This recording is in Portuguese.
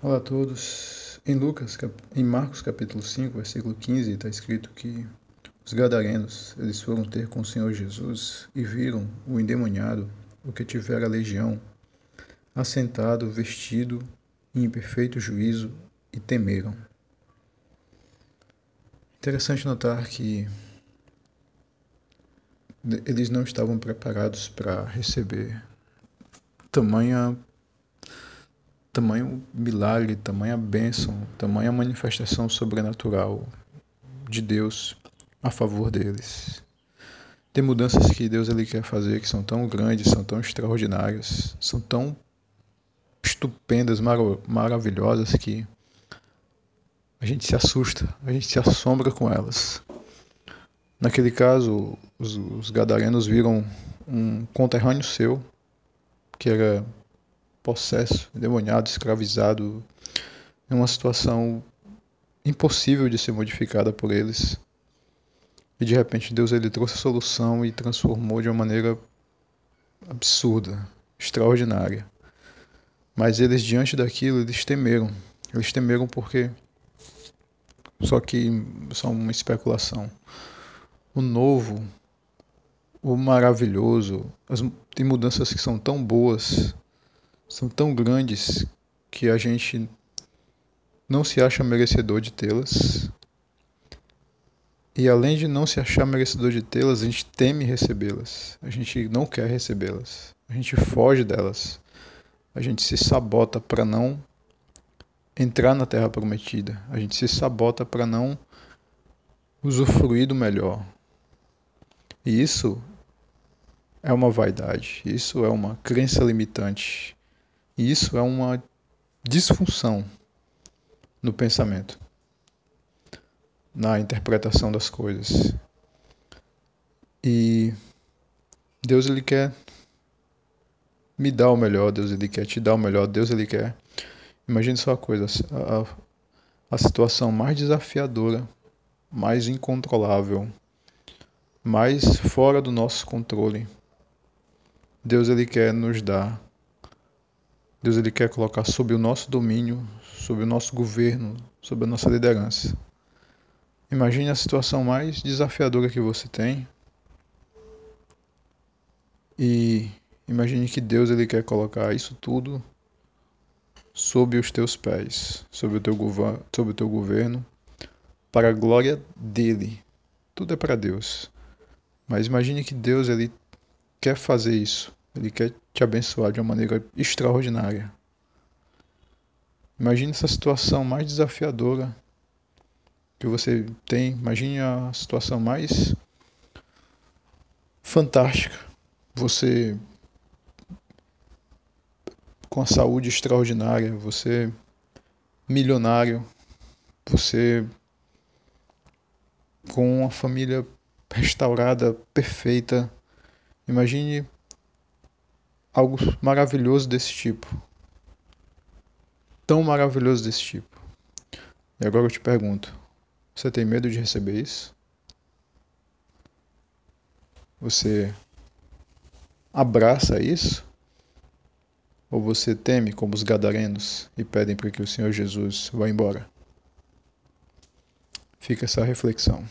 Olá a todos. Em Lucas, em Marcos capítulo 5, versículo 15, está escrito que os gadarenos, eles foram ter com o Senhor Jesus e viram o endemoniado, o que tivera legião, assentado, vestido em perfeito juízo, e temeram. Interessante notar que eles não estavam preparados para receber tamanha tamanho milagre, tamanha bênção, tamanha manifestação sobrenatural de Deus a favor deles. Tem mudanças que Deus ele quer fazer que são tão grandes, são tão extraordinárias, são tão estupendas, mar maravilhosas que a gente se assusta, a gente se assombra com elas. Naquele caso, os, os gadarenos viram um conterrâneo seu que era possesso, endemoniado, escravizado, em uma situação impossível de ser modificada por eles. E de repente Deus ele trouxe a solução e transformou de uma maneira absurda, extraordinária. Mas eles diante daquilo, eles temeram. Eles temeram porque só que só uma especulação. O novo, o maravilhoso, as, tem mudanças que são tão boas são tão grandes que a gente não se acha merecedor de tê-las. E além de não se achar merecedor de tê-las, a gente teme recebê-las. A gente não quer recebê-las. A gente foge delas. A gente se sabota para não entrar na terra prometida. A gente se sabota para não usufruir do melhor. E isso é uma vaidade. Isso é uma crença limitante. E isso é uma disfunção no pensamento, na interpretação das coisas. E Deus ele quer me dar o melhor, Deus ele quer te dar o melhor, Deus ele quer. Imagine só uma coisa, a, a situação mais desafiadora, mais incontrolável, mais fora do nosso controle. Deus ele quer nos dar Deus ele quer colocar sob o nosso domínio, sob o nosso governo, sob a nossa liderança. Imagine a situação mais desafiadora que você tem e imagine que Deus ele quer colocar isso tudo sob os teus pés, sob o teu, sob o teu governo, para a glória dele. Tudo é para Deus. Mas imagine que Deus ele quer fazer isso ele quer te abençoar de uma maneira extraordinária. Imagine essa situação mais desafiadora que você tem. Imagine a situação mais fantástica. Você com a saúde extraordinária, você milionário, você com uma família restaurada, perfeita. Imagine algo maravilhoso desse tipo. Tão maravilhoso desse tipo. E agora eu te pergunto: você tem medo de receber isso? Você abraça isso? Ou você teme como os gadarenos e pedem para que o Senhor Jesus vá embora? Fica essa reflexão.